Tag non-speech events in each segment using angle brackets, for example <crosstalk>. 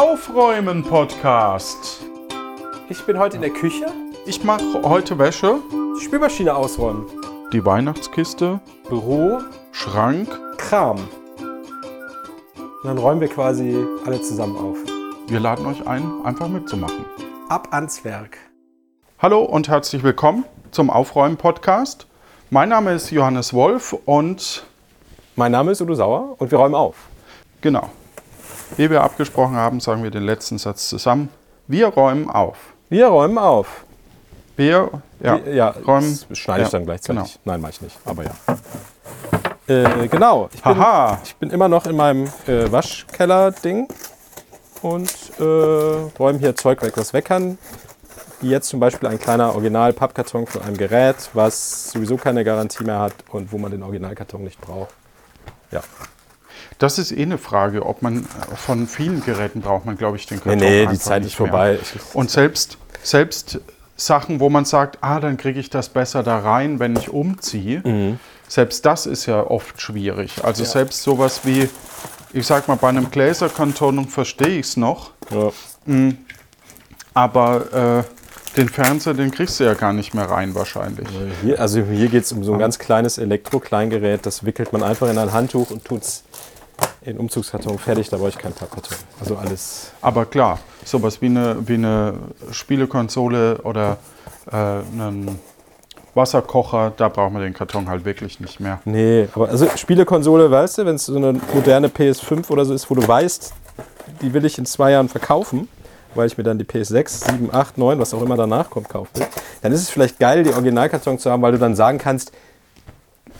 Aufräumen Podcast. Ich bin heute in der Küche. Ich mache heute Wäsche, Die Spülmaschine ausräumen. die Weihnachtskiste, Büro, Schrank. Kram. Und dann räumen wir quasi alle zusammen auf. Wir laden euch ein, einfach mitzumachen. Ab ans Werk. Hallo und herzlich willkommen zum Aufräumen Podcast. Mein Name ist Johannes Wolf und Mein Name ist Udo Sauer und wir räumen auf. genau, wie wir abgesprochen haben, sagen wir den letzten Satz zusammen. Wir räumen auf. Wir räumen auf. Wir ja, Wir- ja räumen. das schneide ich ja, dann gleichzeitig. Genau. Nein, mache ich nicht. Aber ja. Äh, genau. Ich bin, ich bin immer noch in meinem äh, Waschkeller-Ding und äh, räume hier Zeug weg, was weg kann. Wie jetzt zum Beispiel ein kleiner Original-Pappkarton von einem Gerät, was sowieso keine Garantie mehr hat und wo man den Originalkarton nicht braucht. Ja. Das ist eh eine Frage, ob man äh, von vielen Geräten braucht man, glaube ich, den Nee, Karton nee, die einfach Zeit ist vorbei. Und selbst, selbst Sachen, wo man sagt, ah, dann kriege ich das besser da rein, wenn ich umziehe, selbst das ist ja oft schwierig. Also Ja. selbst sowas wie, ich sag mal, bei einem Gläserkarton verstehe ich es noch, ja. aber äh, den Fernseher, den kriegst du ja gar nicht mehr rein wahrscheinlich. Hier, also hier geht es um so ein ganz kleines Elektro-Kleingerät. Das wickelt man einfach in ein Handtuch und tut es in Umzugskarton fertig. Da brauche ich keinen Pappkarton. Also alles. Aber klar, sowas wie eine, wie eine Spielekonsole oder äh, einen Wasserkocher, da braucht man den Karton halt wirklich nicht mehr. Nee, aber also Spielekonsole, weißt du, wenn es so eine moderne PS5 oder so ist, wo du weißt, die will ich in zwei Jahren verkaufen, weil ich mir dann die PS6, 7, 8, 9, was auch immer danach kommt, kaufen will, dann ist es vielleicht geil, die Originalkarton zu haben, weil du dann sagen kannst,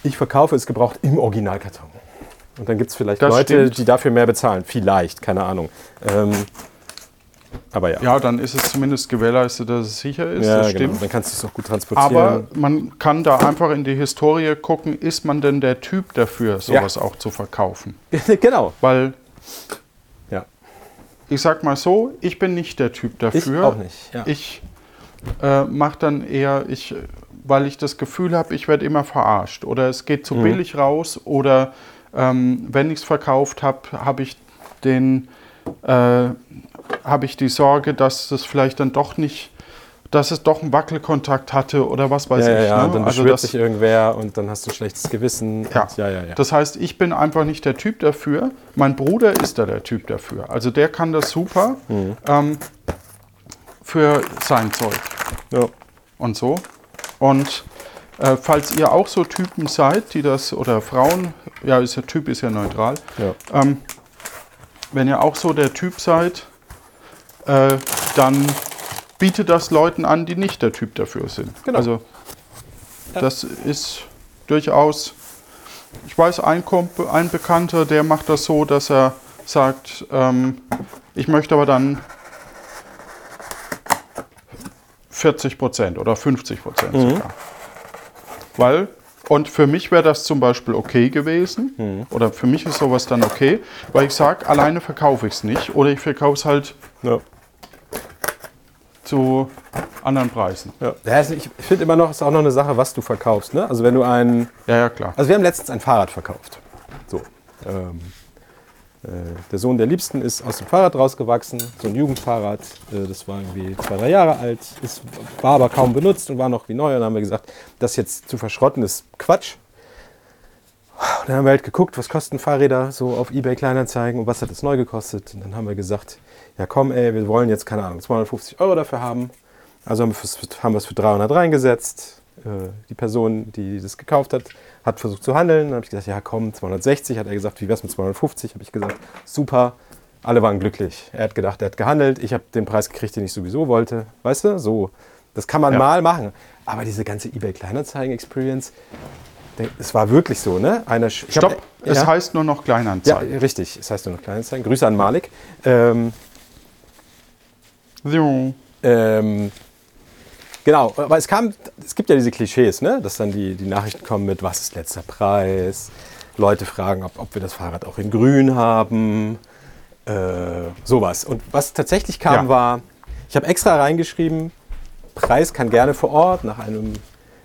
ich verkaufe es gebraucht im Originalkarton. Und dann gibt es vielleicht Das Leute, stimmt. die dafür mehr bezahlen. Vielleicht, keine Ahnung. Ähm, aber ja. Ja, dann ist es zumindest gewährleistet, dass es sicher ist, Ja, das genau. stimmt. Dann kannst du es auch gut transportieren. Aber man kann da einfach in die Historie gucken, ist man denn der Typ dafür, sowas auch zu verkaufen? <laughs> genau. Weil Ja. ich sag mal so, ich bin nicht der Typ dafür. auch nicht, ja. Ich äh, mache dann eher, ich, weil ich das Gefühl habe, ich werde immer verarscht oder es geht zu Mhm. billig raus oder ähm, wenn ich es verkauft habe, habe ich den, äh, habe ich die Sorge, dass es vielleicht dann doch nicht, dass es doch einen Wackelkontakt hatte oder was weiß Ja, ja, ich. ja. ne? Und dann also beschwert das, sich irgendwer und dann hast du ein schlechtes Gewissen. ja. Ja, ja, ja. Das heißt, ich bin einfach nicht der Typ dafür. Mein Bruder ist da der Typ dafür. Also der kann das super Mhm. ähm, für sein Zeug ja. und so. Und äh, falls ihr auch so Typen seid, die das, oder Frauen, ja, ist ja, Typ ist ja neutral, Ja. ähm, wenn ihr auch so der Typ seid, äh, dann bietet das Leuten an, die nicht der Typ dafür sind. Genau. Also das ist durchaus, ich weiß, ein, Kumpel, ein Bekannter, der macht das so, dass er sagt, ähm, ich möchte aber dann 40 Prozent oder 50 Prozent sogar. Weil, und für mich wäre das zum Beispiel okay gewesen, oder für mich ist sowas dann okay, weil ich sage, alleine verkaufe ich es nicht oder ich verkaufe es halt Ja. zu anderen Preisen. Ja. Ja, also ich finde immer noch, es ist auch noch eine Sache, was du verkaufst. Ne? Also wenn du ein, Ja, ja, klar. also wir haben letztens ein Fahrrad verkauft. So. Ähm, äh, der Sohn der Liebsten ist aus dem Fahrrad rausgewachsen, so ein Jugendfahrrad. Äh, das war irgendwie zwei, drei Jahre alt, ist, war aber kaum benutzt und war noch wie neu. Und dann haben wir gesagt, das jetzt zu verschrotten ist Quatsch. Und dann haben wir halt geguckt, was kosten Fahrräder so auf Ebay Kleinanzeigen und was hat es neu gekostet. Und dann haben wir gesagt, ja komm ey, wir wollen jetzt, keine Ahnung, 250 Euro dafür haben. Also haben wir es für 300 reingesetzt. Äh, Die Person, die das gekauft hat, hat versucht zu handeln. Dann habe ich gesagt, ja komm, 260. Hat er gesagt, wie wär's mit 250? Habe ich gesagt, super. Alle waren glücklich. Er hat gedacht, er hat gehandelt. Ich habe den Preis gekriegt, den ich sowieso wollte. Weißt du, so. Das kann man Ja. mal machen. Aber diese ganze eBay Kleinanzeigen-Experience, es war wirklich so, ne? Einer, sch- ich hab- Stopp, es ja? heißt nur noch Ja, Kleinanzeigen. richtig. Es heißt nur noch Kleinanzeigen. Grüße an Malik. Ähm, ähm, genau, aber es kam, es gibt ja diese Klischees, ne? dass dann die, die Nachrichten kommen mit, was ist letzter Preis? Leute fragen, ob, ob wir das Fahrrad auch in grün haben. Äh, sowas. Und was tatsächlich kam, Ja. war, ich habe extra reingeschrieben, Preis kann gerne vor Ort nach einem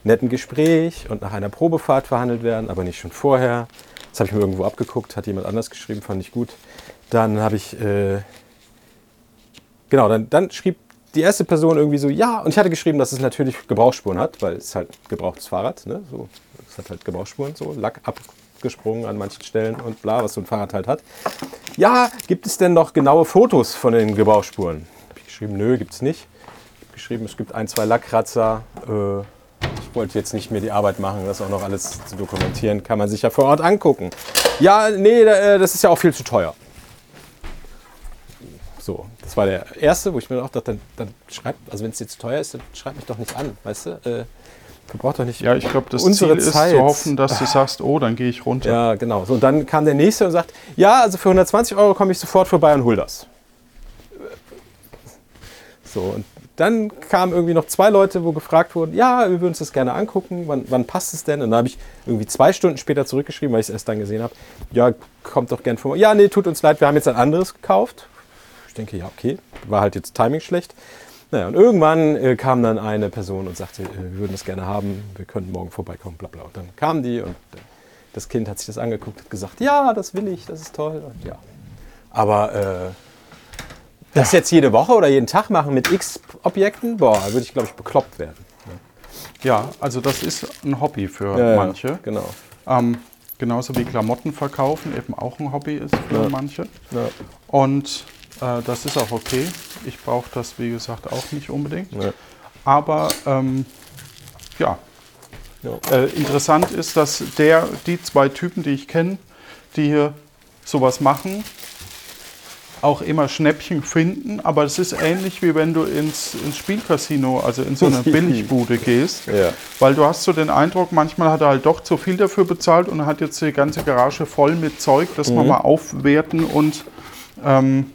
netten Gespräch und nach einer Probefahrt verhandelt werden, aber nicht schon vorher. Das habe ich mir irgendwo abgeguckt, hat jemand anders geschrieben, fand ich gut. Dann habe ich äh, genau, dann, dann schrieb die erste Person irgendwie so, ja, und ich hatte geschrieben, dass es natürlich Gebrauchsspuren hat, weil es halt gebrauchtes Fahrrad, ne? So, es hat halt Gebrauchsspuren, so Lack abgesprungen an manchen Stellen und bla, was so ein Fahrrad halt hat. Ja, gibt es denn noch genaue Fotos von den Gebrauchsspuren? Hab ich geschrieben, nö, gibt es nicht. Ich hab geschrieben, es gibt ein, zwei Lackkratzer. Äh, ich wollte jetzt nicht mir die Arbeit machen, das auch noch alles zu dokumentieren. Kann man sich ja vor Ort angucken. Ja, nee, äh, das ist ja auch viel zu teuer. So, das war der erste, wo ich mir auch dachte, dann, dann schreib, also wenn es jetzt teuer ist, dann schreib mich doch nicht an, weißt du? Äh, verbraucht doch nicht Ja, ich glaube, das unsere Ziel Zeit. ist zu hoffen, dass du sagst, oh, dann gehe ich runter. Ja, genau. So, und dann kam der nächste und sagt, ja, also für 120 Euro komme ich sofort vorbei und hol das. So, und dann kamen irgendwie noch zwei Leute, wo gefragt wurden, ja, wir würden uns das gerne angucken, wann, wann passt es denn? Und dann habe ich irgendwie zwei Stunden später zurückgeschrieben, weil ich es erst dann gesehen habe, ja, kommt doch gern vor. Ja, nee, tut uns leid, wir haben jetzt ein anderes gekauft. Ich denke, ja, okay, war halt jetzt Timing schlecht. Naja, und irgendwann äh, kam dann eine Person und sagte, äh, wir würden das gerne haben, wir könnten morgen vorbeikommen, bla bla. Und dann kamen die und äh, das Kind hat sich das angeguckt und gesagt, ja, das will ich, das ist toll. Und ja. Aber äh, das jetzt jede Woche oder jeden Tag machen mit x Objekten, boah, da würde ich, glaube ich, bekloppt werden. Ja, also das ist ein Hobby für ja, manche. Genau. Ähm, genauso wie Klamotten verkaufen eben auch ein Hobby ist für Ja. manche. Ja. Und äh, das ist auch okay. Ich brauche das, wie gesagt, auch nicht unbedingt. Ja. Aber ähm, ja, Ja. äh, interessant ist, dass der, die zwei Typen, die ich kenne, die hier sowas machen, auch immer Schnäppchen finden. Aber es ist ähnlich wie wenn du ins, ins Spielcasino, also in so eine <laughs> Billigbude gehst. Ja. Weil du hast so den Eindruck, manchmal hat er halt doch zu viel dafür bezahlt und hat jetzt die ganze Garage voll mit Zeug, das Mhm. man mal aufwerten und ähm,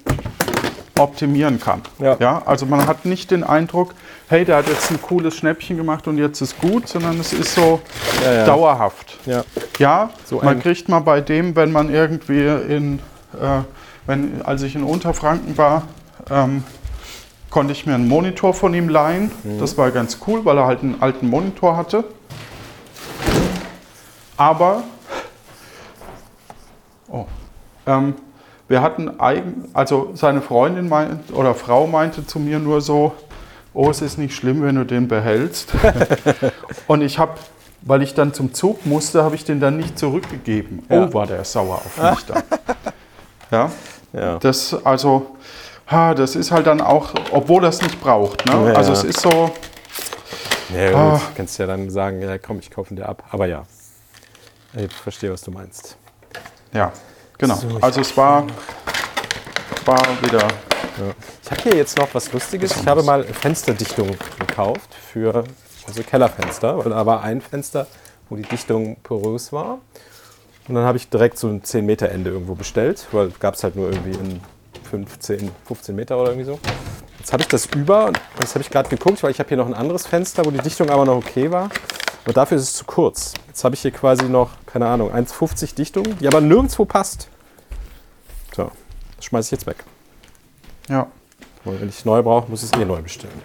optimieren kann. Ja. also man hat nicht den Eindruck, hey, der hat jetzt ein cooles Schnäppchen gemacht und jetzt ist gut, sondern es ist so Ja, ja. dauerhaft. Ja. Ja, So man kriegt mal bei dem, wenn man irgendwie in, äh, wenn, als ich in Unterfranken war, ähm, konnte ich mir einen Monitor von ihm leihen. Mhm. Das war ganz cool, weil er halt einen alten Monitor hatte. Aber oh, ähm, wir hatten eigen, also seine Freundin meint, oder Frau meinte zu mir nur so, oh, es ist nicht schlimm, wenn du den behältst. <laughs> Und ich habe, weil ich dann zum Zug musste, habe ich den dann nicht zurückgegeben. Ja. Oh, war der sauer auf mich dann. <laughs> Ja, Ja. das also, ha, das ist halt dann auch, obwohl das nicht braucht. Ne? Ja, also es ist so, Ja, gut, Ah. kannst ja dann sagen, ja komm, ich kaufe ihn dir ab. Aber ja, ich verstehe, was du meinst. ja, genau. So, also es war, war wieder, Ich habe hier jetzt noch was Lustiges. Ich habe mal Fensterdichtung gekauft für also Kellerfenster, weil da war ein Fenster, wo die Dichtung porös war. Und dann habe ich direkt so ein 10 Meter Ende irgendwo bestellt, weil gab es halt nur irgendwie in 15, 15 Meter oder irgendwie so. Jetzt habe ich das über und das habe ich gerade geguckt, weil ich habe hier noch ein anderes Fenster, wo die Dichtung aber noch okay war. Und dafür ist es zu kurz. Jetzt habe ich hier quasi noch, keine Ahnung, 1,50 Dichtung, die aber nirgendwo passt. So, das schmeiße ich jetzt weg. ja. Und wenn ich neu brauche, muss ich es eh neu bestellen.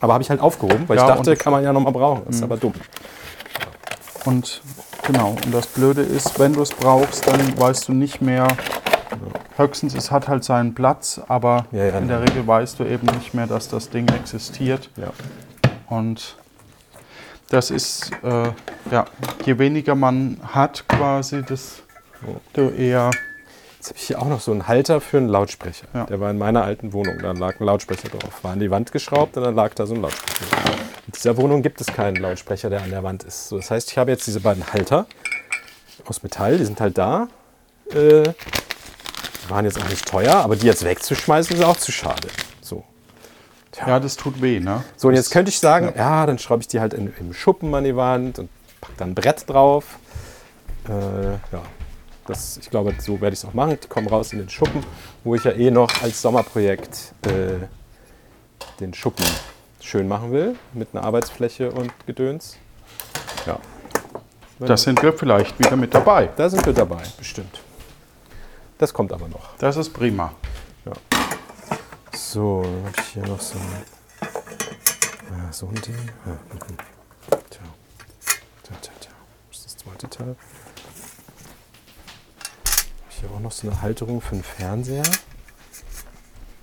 Aber habe ich halt aufgehoben, weil Ja, ich dachte, kann man ja nochmal brauchen. Das ist aber dumm. Und genau, und das Blöde ist, wenn du es brauchst, dann weißt du nicht mehr. Höchstens, es hat halt seinen Platz, aber Ja, ja, in der. Regel weißt du eben nicht mehr, dass das Ding existiert. Ja. Und das ist, äh, ja, je weniger man hat quasi, desto eher, Jetzt habe ich hier auch noch so einen Halter für einen Lautsprecher. Ja. Der war in meiner alten Wohnung. Da lag ein Lautsprecher drauf. War an die Wand geschraubt und dann lag da so ein Lautsprecher. In dieser Wohnung gibt es keinen Lautsprecher, der an der Wand ist. So, das heißt, ich habe jetzt diese beiden Halter aus Metall. Die sind halt da. Äh, waren jetzt auch nicht teuer, aber die jetzt wegzuschmeißen ist auch zu schade. Ja, das tut weh, ne? So, und jetzt könnte ich sagen, ja, dann schraube ich die halt in, im Schuppen an die Wand und pack dann ein Brett drauf. Äh, ja, das, ich glaube, so werde ich es auch machen. Die kommen raus in den Schuppen, wo ich ja eh noch als Sommerprojekt äh, den Schuppen schön machen will, mit einer Arbeitsfläche und Gedöns. Ja, Da sind wir vielleicht wieder mit dabei. da sind wir dabei, bestimmt. Das kommt aber noch. Das ist prima. So, dann habe ich hier noch so ein, äh, so ein Ding. Ja, mhm. tja. Tja, tja, tja. Das ist das zweite Teil. Ich hier auch noch so eine Halterung für den Fernseher.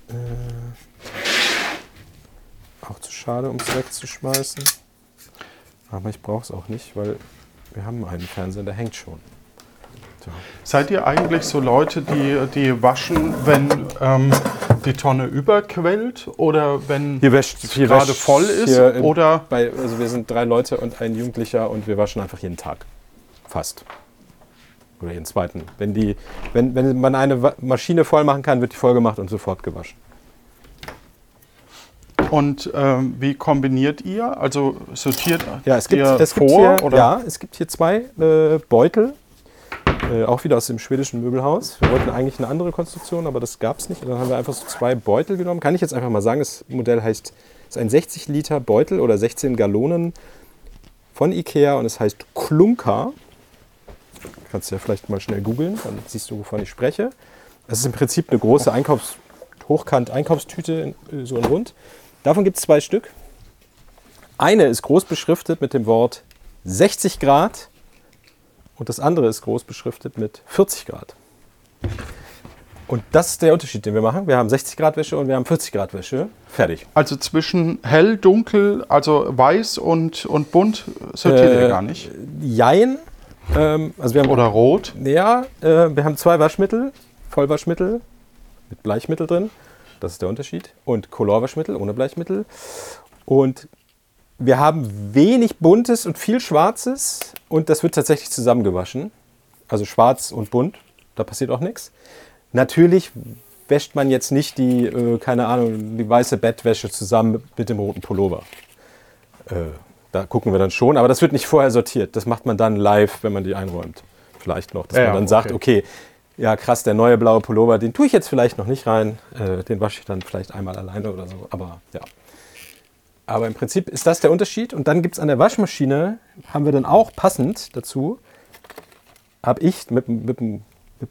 Äh, Auch zu schade, um es wegzuschmeißen. Aber ich brauche es auch nicht, weil wir haben einen Fernseher, der hängt schon. So. Seid ihr eigentlich so Leute, die, die waschen, wenn ähm, die Tonne überquellt oder wenn Hier wäscht es gerade voll ist? hier im- Oder Bei, also wir sind drei Leute und ein Jugendlicher und wir waschen einfach jeden Tag. Fast. Oder jeden zweiten. Wenn, die, wenn, wenn man eine Maschine voll machen kann, wird die voll gemacht und sofort gewaschen. und ähm, wie kombiniert ihr? Also sortiert Ja, es gibt, ihr es gibt vor? hier, oder? ja, es gibt hier zwei äh, Beutel, äh, auch wieder aus dem schwedischen Möbelhaus. Wir wollten eigentlich eine andere Konstruktion, aber das gab es nicht. Und dann haben wir einfach so zwei Beutel genommen. Kann ich jetzt einfach mal sagen, das Modell heißt, ist ein 60 Liter Beutel oder 16 Gallonen von Ikea und es heißt Klunker. Kannst du ja vielleicht mal schnell googeln, dann siehst du, wovon ich spreche. Das ist im Prinzip eine große Einkaufs Hochkant-Einkaufstüte, in- so in rund. Davon gibt es zwei Stück. Eine ist groß beschriftet mit dem Wort 60 Grad und das andere ist groß beschriftet mit 40 Grad. Und das ist der Unterschied, den wir machen. Wir haben 60 Grad Wäsche und wir haben 40 Grad Wäsche. Fertig. Also zwischen hell, dunkel, also weiß und, und bunt sortiert ihr Äh, gar nicht. Jein. Ähm, also wir haben Oder rot. Ja, äh, wir haben zwei Waschmittel, Vollwaschmittel mit Bleichmittel drin. Das ist der Unterschied. Und Colorwaschmittel ohne Bleichmittel. Und wir haben wenig Buntes und viel Schwarzes. Und das wird tatsächlich zusammengewaschen. Also schwarz und bunt. Da passiert auch nichts. Natürlich wäscht man jetzt nicht die, äh, keine Ahnung, die weiße Bettwäsche zusammen mit dem roten Pullover. Äh, da gucken wir dann schon, aber das wird nicht vorher sortiert. Das macht man dann live, wenn man die einräumt. Vielleicht noch, dass Ja, man dann okay. sagt, okay, ja krass, der neue blaue Pullover, den tue ich jetzt vielleicht noch nicht rein. Äh, den wasche ich dann vielleicht einmal alleine oder so. Aber ja. Aber im Prinzip ist das der Unterschied. Und dann gibt es an der Waschmaschine, haben wir dann auch passend dazu, habe ich mit, mit, mit,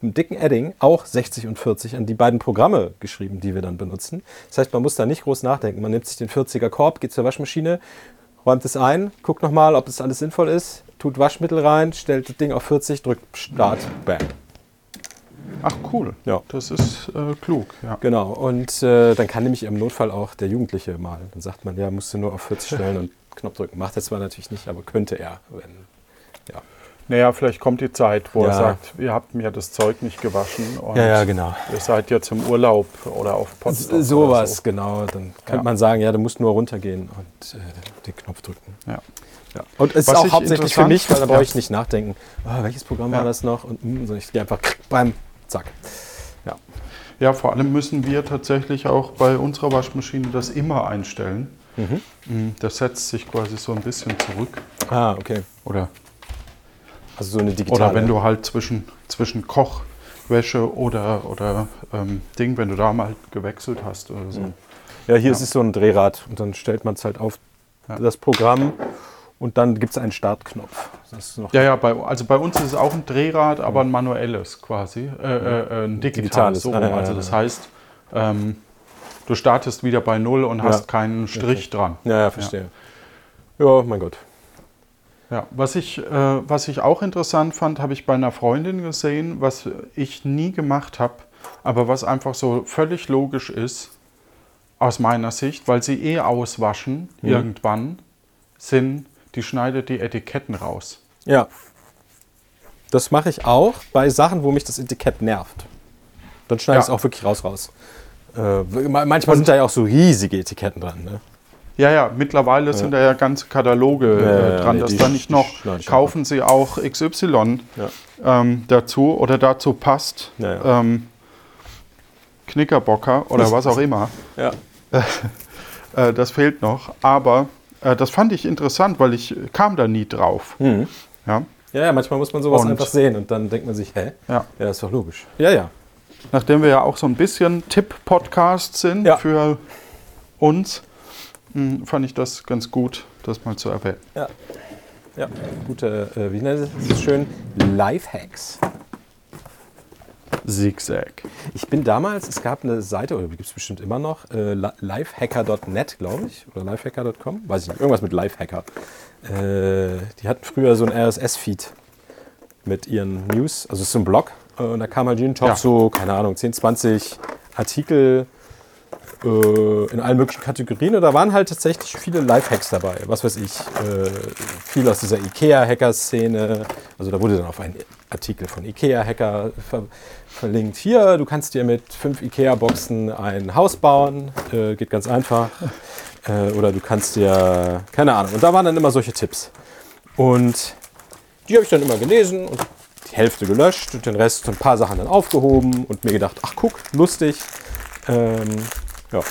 einem dicken Edding auch 60 und 40 an die beiden Programme geschrieben, die wir dann benutzen. Das heißt, man muss da nicht groß nachdenken. Man nimmt sich den 40er Korb, geht zur Waschmaschine, räumt es ein, guckt nochmal, ob das alles sinnvoll ist, tut Waschmittel rein, stellt das Ding auf 40, drückt Start, bam. Ach cool. Ja. Das ist äh, klug. Ja. Genau, und äh, dann kann nämlich im Notfall auch der Jugendliche mal. Dann sagt man, ja, musst du nur auf 40 stellen und <laughs> Knopf drücken. Macht er zwar natürlich nicht, aber könnte er. Wenn, ja. Naja, vielleicht kommt die Zeit, wo er Ja. sagt, ihr habt mir das Zeug nicht gewaschen und ja, ja, genau. ihr seid jetzt im Urlaub oder auf Potsdam. Sowas, so. genau. Dann könnte Ja. man sagen, ja, du musst nur runtergehen und äh, den Knopf drücken. Ja. Ja. Und es ist auch ich hauptsächlich für mich, weil da brauche ich nicht nachdenken, oh, welches Programm war das noch? Und mm, so, ich gehe einfach beim Zack. Ja. Ja, vor allem müssen wir tatsächlich auch bei unserer Waschmaschine das immer einstellen. Mhm. Das setzt sich quasi so ein bisschen zurück. Ah, okay. Oder, Also so eine digitale. oder wenn du halt zwischen, zwischen Kochwäsche oder, oder ähm, Ding, wenn du da mal gewechselt hast oder so. Ja, hier ist es so ein Drehrad und dann stellt man es halt auf Ja. das Programm und dann gibt es einen Startknopf. Ja, ja, bei, also bei uns ist es auch ein Drehrad, aber ein manuelles quasi. Äh, äh, ein digitales. Digitales. So ja, also ja, das ja. heißt, ähm, du startest wieder bei Null und hast Ja. keinen Strich dran. Ja, ja, verstehe. Ja, mein Gott. Ja, was ich, äh, was ich auch interessant fand, habe ich bei einer Freundin gesehen, was ich nie gemacht habe, aber was einfach so völlig logisch ist, aus meiner Sicht, weil sie eh auswaschen Mhm. irgendwann, sind, die schneidet die Etiketten raus. Ja. Das mache ich auch bei Sachen, wo mich das Etikett nervt. Dann schneide Ja. ich es auch wirklich raus raus. Äh, ma- manchmal sind da ja auch so riesige Etiketten dran. Ne? Ja, ja, mittlerweile sind da ja ganze Kataloge Ja, äh, ja, dran, nee, dass da nicht noch kaufen sie auch XY Ja. ähm, dazu oder dazu passt. Ja, ja. Ähm, Knickerbocker oder was auch immer. Ja. <laughs> Äh, das fehlt noch. Aber äh, das fand ich interessant, weil ich kam da nie drauf. Mhm. Ja, ja, ja, manchmal muss man sowas Und- einfach sehen und dann denkt man sich, hä? ja. Ja, ist doch logisch. Ja, ja. Nachdem wir ja auch so ein bisschen Tipp-Podcast sind Ja. für uns, mh, fand ich das ganz gut, das mal zu erwähnen. Ja. Ja, gute, äh, wie nennt es das schön? Lifehacks. Zigzag. Ich bin damals, es gab eine Seite, oder gibt es bestimmt immer noch, äh, li- lifehacker.net, glaube ich, oder lifehacker.com, weiß ich nicht, irgendwas mit Lifehacker. Äh, die hatten früher so ein RSS-Feed mit ihren News, also es ist so ein Blog, äh, und da kam halt jeden Tag Ja. so, keine Ahnung, 10, 20 Artikel in allen möglichen Kategorien. Und da waren halt tatsächlich viele Lifehacks dabei. Was weiß ich, äh, viel aus dieser IKEA-Hacker-Szene. Also da wurde dann auf einen Artikel von IKEA-Hacker ver verlinkt. Hier, du kannst dir mit fünf IKEA-Boxen ein Haus bauen. Äh, geht ganz einfach. <laughs> Äh, oder du kannst dir, keine Ahnung. Und da waren dann immer solche Tipps. Und die habe ich dann immer gelesen und die Hälfte gelöscht und den Rest, ein paar Sachen dann aufgehoben und mir gedacht, ach guck, lustig. Ähm, ja,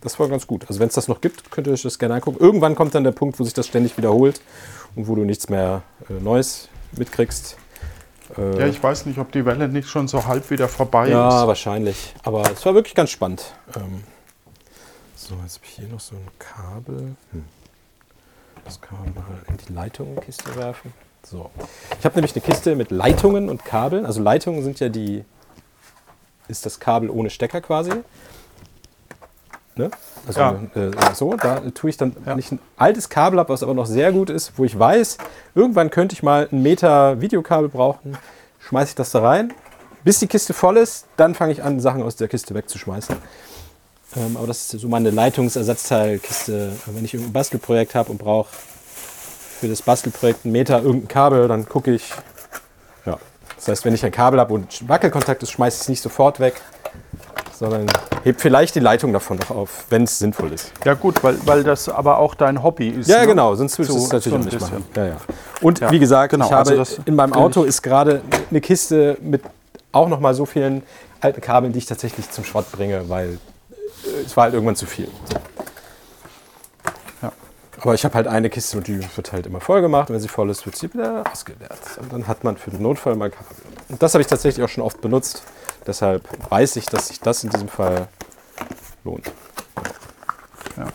das war ganz gut. Also wenn es das noch gibt, könnt ihr euch das gerne angucken. Irgendwann kommt dann der Punkt, wo sich das ständig wiederholt und wo du nichts mehr äh, Neues mitkriegst. Äh, Ja, ich weiß nicht, ob die Welle nicht schon so halb wieder vorbei ja, ist. wahrscheinlich. Aber es war wirklich ganz spannend. Ähm, so, jetzt habe ich hier noch so ein Kabel. Hm. Das kann man mal in die Leitungskiste werfen. So. Ich habe nämlich eine Kiste mit Leitungen und Kabeln. Also Leitungen sind ja die, ist das Kabel ohne Stecker quasi. Ne? Also Ja. äh, so, da tue ich dann, wenn ich ein altes Kabel habe, was aber noch sehr gut ist, wo ich weiß, irgendwann könnte ich mal einen Meter Videokabel brauchen, schmeiße ich das da rein, bis die Kiste voll ist, dann fange ich an, Sachen aus der Kiste wegzuschmeißen. Ähm, aber das ist so meine Leitungsersatzteilkiste. Wenn ich irgendein Bastelprojekt habe und brauche für das Bastelprojekt einen Meter irgendein Kabel, dann gucke ich. Ja. Das heißt, wenn ich ein Kabel habe und Wackelkontakt ist, schmeiße ich es nicht sofort weg, sondern heb vielleicht die Leitung davon noch auf, wenn es sinnvoll ist. Ja gut, weil, weil das aber auch dein Hobby ist. Ja, ne? genau, sonst würdest du es natürlich so nicht machen. Ja, ja. Und Ja, wie gesagt, genau, ich habe also in meinem Auto ist gerade eine Kiste mit auch noch mal so vielen alten Kabeln, die ich tatsächlich zum Schrott bringe, weil äh, es war halt irgendwann zu viel. So. Ja. Aber ich habe halt eine Kiste und die wird halt immer voll gemacht und wenn sie voll ist, wird sie wieder ausgeleert. Und dann hat man für den Notfall mal Kabel. Und das habe ich tatsächlich auch schon oft benutzt. Deshalb weiß ich, dass sich das in diesem Fall lohnt. Ja.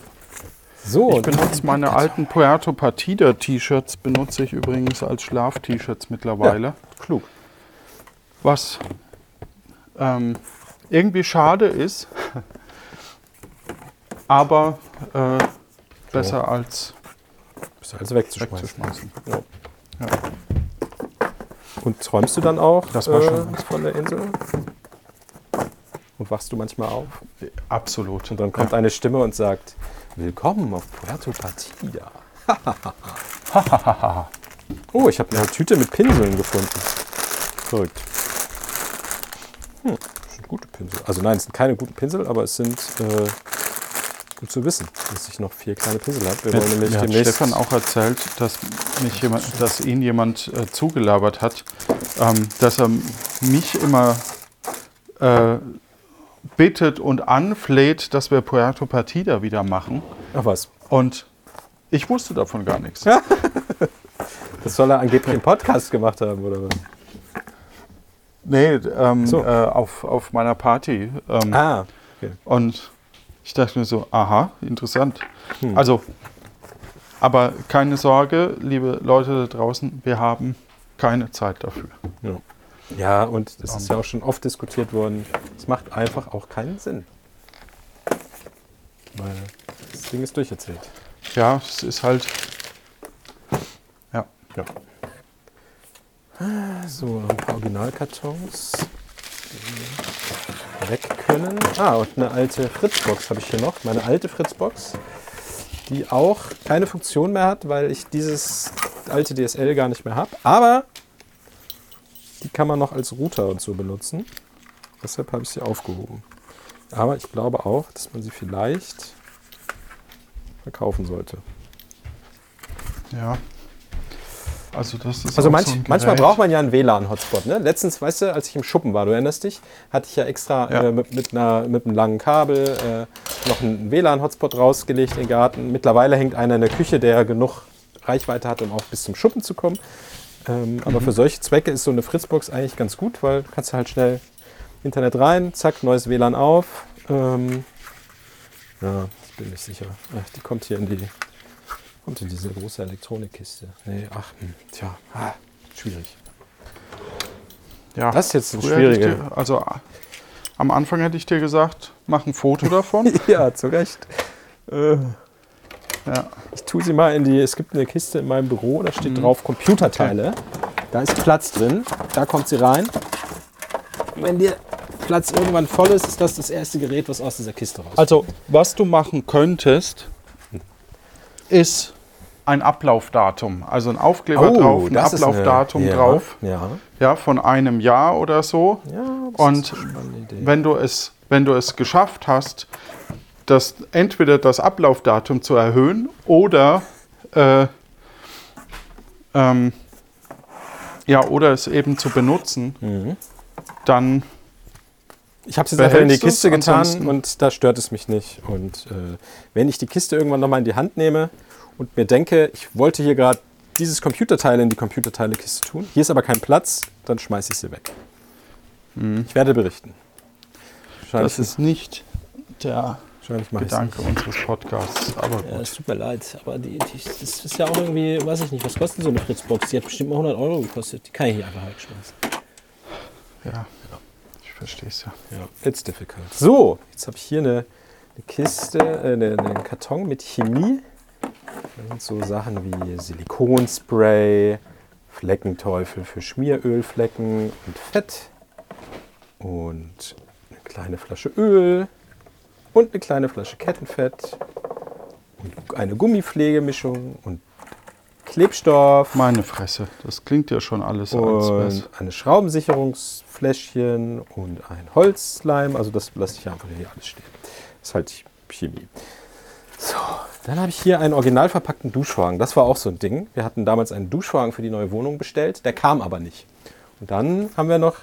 So, Ich benutze meine alten Puerto Partida T-Shirts, benutze ich übrigens als Schlaf-T-Shirts mittlerweile. klug. Was ähm, irgendwie schade ist, <laughs> aber äh, besser als Ist also wegzuschmeißen. wegzuschmeißen. Ja. Ja. Und träumst du dann auch Das war äh, schon- von der Insel? Und wachst du manchmal auf? Absolut. Und dann kommt eine Stimme und sagt, Willkommen auf Puerto Partida. <laughs> oh, ich habe eine Tüte mit Pinseln gefunden. Verrückt. Hm, das sind gute Pinsel. Also nein, es sind keine guten Pinsel, aber es sind äh, gut zu wissen, dass ich noch vier kleine Pinsel habe. Wir wollen nämlich Mir hat. Stefan auch erzählt, dass, mich jemand, dass ihn jemand äh, zugelabert hat, ähm, dass er mich immer äh, bittet und anfleht, dass wir Puerto Partida wieder machen. Ach was. Und ich wusste davon gar nichts. <laughs> Das soll er angeblich im Podcast gemacht haben, oder was? Nee, ähm, So. äh, auf, auf meiner Party. Ähm, Ah, okay. Und ich dachte mir so, aha, interessant. Hm. Also, aber keine Sorge, liebe Leute da draußen, wir haben keine Zeit dafür. Ja. Ja, und es ist ja auch schon oft diskutiert worden, es macht einfach auch keinen Sinn. Weil das Ding ist durcherzählt. Ja, es ist halt. Ja. Ja. So, ein paar Originalkartons, weg können. Ah, und eine alte Fritzbox habe ich hier noch. Meine alte Fritzbox, die auch keine Funktion mehr hat, weil ich dieses alte DSL gar nicht mehr habe. Aber die kann man noch als Router und so benutzen. Deshalb habe ich sie aufgehoben. Aber ich glaube auch, dass man sie vielleicht verkaufen sollte. Ja. Also, das ist. Also manch, so manchmal braucht man ja einen WLAN-Hotspot. Ne? Letztens, weißt du, als ich im Schuppen war, du erinnerst dich, hatte ich ja extra Ja. Äh, mit, mit, einer, mit einem langen Kabel äh, noch einen WLAN-Hotspot rausgelegt in den Garten. Mittlerweile hängt einer in der Küche, der genug Reichweite hat, um auch bis zum Schuppen zu kommen. Ähm, Aber für solche Zwecke ist so eine Fritzbox eigentlich ganz gut, weil du kannst halt schnell Internet rein, zack, neues WLAN auf. Ähm, ja, ich bin nicht sicher. Ach, die kommt hier in die kommt in diese große Elektronikkiste. Nee, ach, hm, tja, ah, schwierig. Ja. Das ist jetzt ein schwieriger. dir, also am Anfang hätte ich dir gesagt, mach ein Foto davon. <laughs> Ja, zu Recht. Äh, ja. ich tue sie mal in die. Es gibt eine Kiste in meinem Büro, da steht drauf Computerteile. Da ist Platz drin. Da kommt sie rein. Und wenn dir Platz irgendwann voll ist, ist das das erste Gerät, was aus dieser Kiste rauskommt. Also, was du machen könntest, ist ein Ablaufdatum. Also ein Aufkleber drauf, ein Oh, ist eine- Ablaufdatum ja, drauf. Ja. Ja, von einem Jahr oder so. ja Und wenn du es, wenn du es geschafft hast, das, entweder das Ablaufdatum zu erhöhen oder äh, ähm, ja, oder es eben zu benutzen, Mhm. dann Ich habe es jetzt einfach in die? Kiste getan und da stört es mich nicht. Und äh, wenn ich die Kiste irgendwann nochmal in die Hand nehme und mir denke, ich wollte hier gerade dieses Computerteil in die Computerteile-Kiste tun, hier ist aber kein Platz, dann schmeiße ich sie weg. Ich werde berichten. Das ist nicht der Gedanke unseres Podcasts. Aber Ja, gut. es tut mir leid, aber die, die, das ist ja auch irgendwie, weiß ich nicht, was kostet so eine Fritzbox? Die hat bestimmt mal 100 Euro gekostet. Die kann ich hier einfach wegschmeißen. Ja, ich verstehe es ja. Ja, it's difficult. So, jetzt habe ich hier eine, eine Kiste, äh, eine, einen Karton mit Chemie. Da sind so Sachen wie Silikonspray, Fleckenteufel für Schmierölflecken und Fett und eine kleine Flasche Öl und eine kleine Flasche Kettenfett und eine Gummipflegemischung und Klebstoff Meine Fresse, das klingt ja schon alles und eine Schraubensicherungsfläschchen und ein Holzleim. Also das lasse ich einfach hier alles stehen. Das ist halt Chemie. So, dann habe ich hier einen original verpackten Duschvorhang. Das war auch so ein Ding. Wir hatten damals einen Duschvorhang für die neue Wohnung bestellt. Der kam aber nicht. Und dann haben wir noch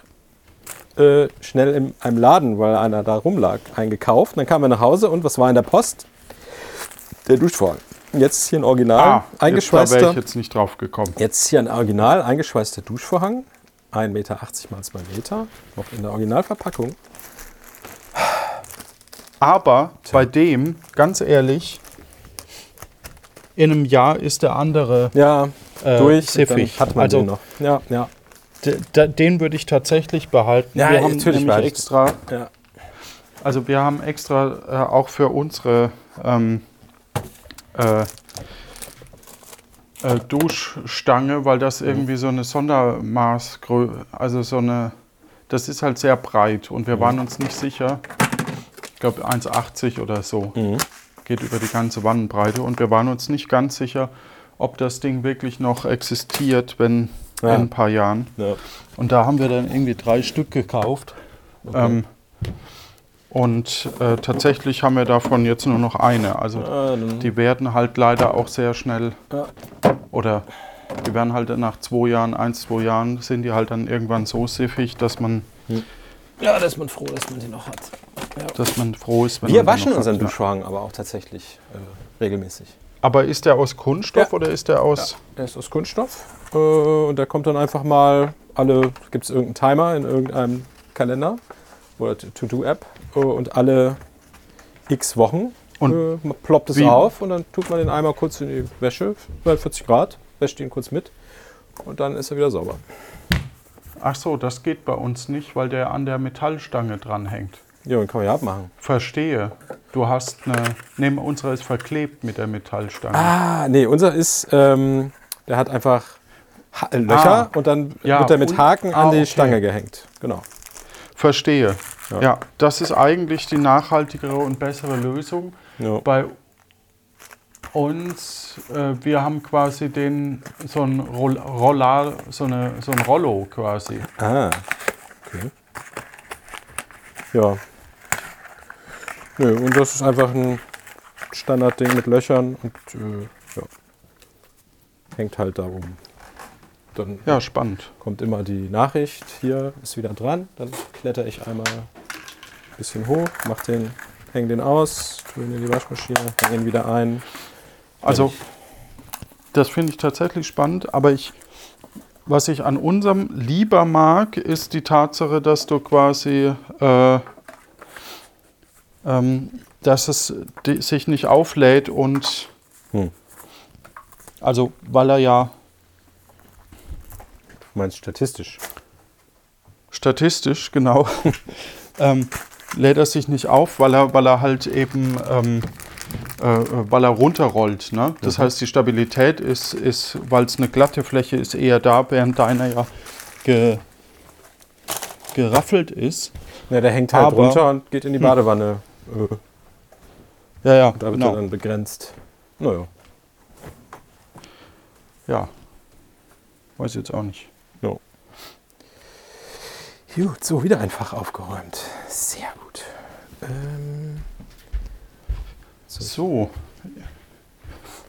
äh, schnell in einem Laden, weil einer da rumlag, eingekauft. Dann kamen wir nach Hause und was war in der Post? Der Duschvorhang. Jetzt ist hier ein Original Ah, jetzt, da wäre eingeschweißter. ich jetzt nicht drauf gekommen. Jetzt hier ein original eingeschweißter Duschvorhang. 1,80 Meter mal 2 Meter. Noch in der Originalverpackung. Aber bei dem, ganz ehrlich, in einem Jahr ist der andere Ja, äh, durch. siffig. Dann hat man also den noch. Ja, ja. den würde ich tatsächlich behalten. Ja, wir haben natürlich nämlich extra, ja. also wir haben extra äh, auch für unsere ähm, äh, äh, Duschstange, weil das irgendwie so eine Sondermaß, also so eine, das ist halt sehr breit und wir waren uns nicht sicher. Ich glaube 1,80 oder so. Mhm. Geht über die ganze Wannenbreite und wir waren uns nicht ganz sicher, ob das Ding wirklich noch existiert, wenn Ja. in ein paar Jahren. ja. Und da haben wir dann irgendwie drei Stück gekauft. Ähm, und äh, tatsächlich haben wir davon jetzt nur noch eine. Also Ah, die werden halt leider auch sehr schnell ja. oder die werden halt nach zwei Jahren, eins, zwei Jahren sind die halt dann irgendwann so siffig, dass man, ja, da ist man froh, dass man den noch hat. Dass man froh ist, wenn Wir man waschen noch unseren hat, ja. Duschvorhang aber auch tatsächlich äh, regelmäßig. Aber ist der aus Kunststoff Ja. oder ist der aus? Der ist aus Kunststoff äh, und der kommt dann einfach mal alle, gibt es irgendeinen Timer in irgendeinem Kalender oder To-Do-App äh, und alle x Wochen Und äh, ploppt es wie- auf und dann tut man den einmal kurz in die Wäsche bei 40 Grad, wäscht ihn kurz mit und dann ist er wieder sauber. Ach so, das geht bei uns nicht, weil der an der Metallstange dranhängt. Ja, den kann man ja abmachen. Verstehe. Du hast eine. Neben unserer ist verklebt mit der Metallstange. Ah, nee, unser ist, ähm, der hat einfach ha äh, Löcher Ah. und dann Ja, wird er mit und- Haken an ah, die okay. Stange gehängt. Genau. Verstehe. Ja. Ja. das ist eigentlich die nachhaltigere und bessere Lösung. Ja. Bei uns, äh, wir haben quasi den so ein Roll Rollar, so, eine, so ein Rollo quasi. Ah, okay. Ja. Nö, und das ist einfach ein Standardding mit Löchern und äh, ja. hängt halt da rum. Dann Ja, spannend. kommt immer die Nachricht, hier ist wieder dran. Dann kletter ich einmal ein bisschen hoch, mach den, häng den aus, tue ihn in die Waschmaschine, häng ihn wieder ein. Also, das finde ich tatsächlich spannend, aber ich, was ich an unserem lieber mag, ist die Tatsache, dass du quasi, äh, ähm, dass es sich nicht auflädt und, Hm. also, weil er ja Du meinst statistisch. statistisch, genau, <laughs> ähm, lädt er sich nicht auf, weil er, weil er halt eben, ähm, äh, weil er runterrollt. Ne? Das heißt, die Stabilität ist, ist weil es eine glatte Fläche ist, eher da, während deiner ja ge, geraffelt ist. Ja, der hängt halt Aber- runter und geht in die Badewanne. Äh, Ja, ja, da wird genau. er dann begrenzt. Naja. Ja. Weiß ich jetzt auch nicht. No. Gut, so wieder einfach aufgeräumt. Sehr gut. Ähm, So.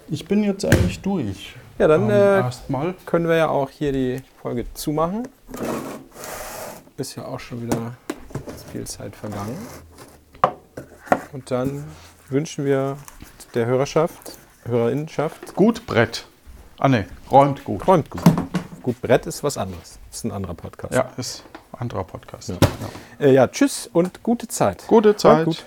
Ich bin jetzt eigentlich durch. ja, dann Ähm, äh, können wir ja auch hier die Folge zumachen. Ist ja auch schon wieder viel Zeit vergangen. Und dann wünschen wir der Hörerschaft, Hörerinnenschaft, Gut Brett. Ah ne, räumt gut. räumt gut. Gut, Brett ist was anderes. ist ein anderer Podcast. Ja, ist ein anderer Podcast. Ja. Ja. Äh, ja tschüss und gute Zeit. Gute Zeit.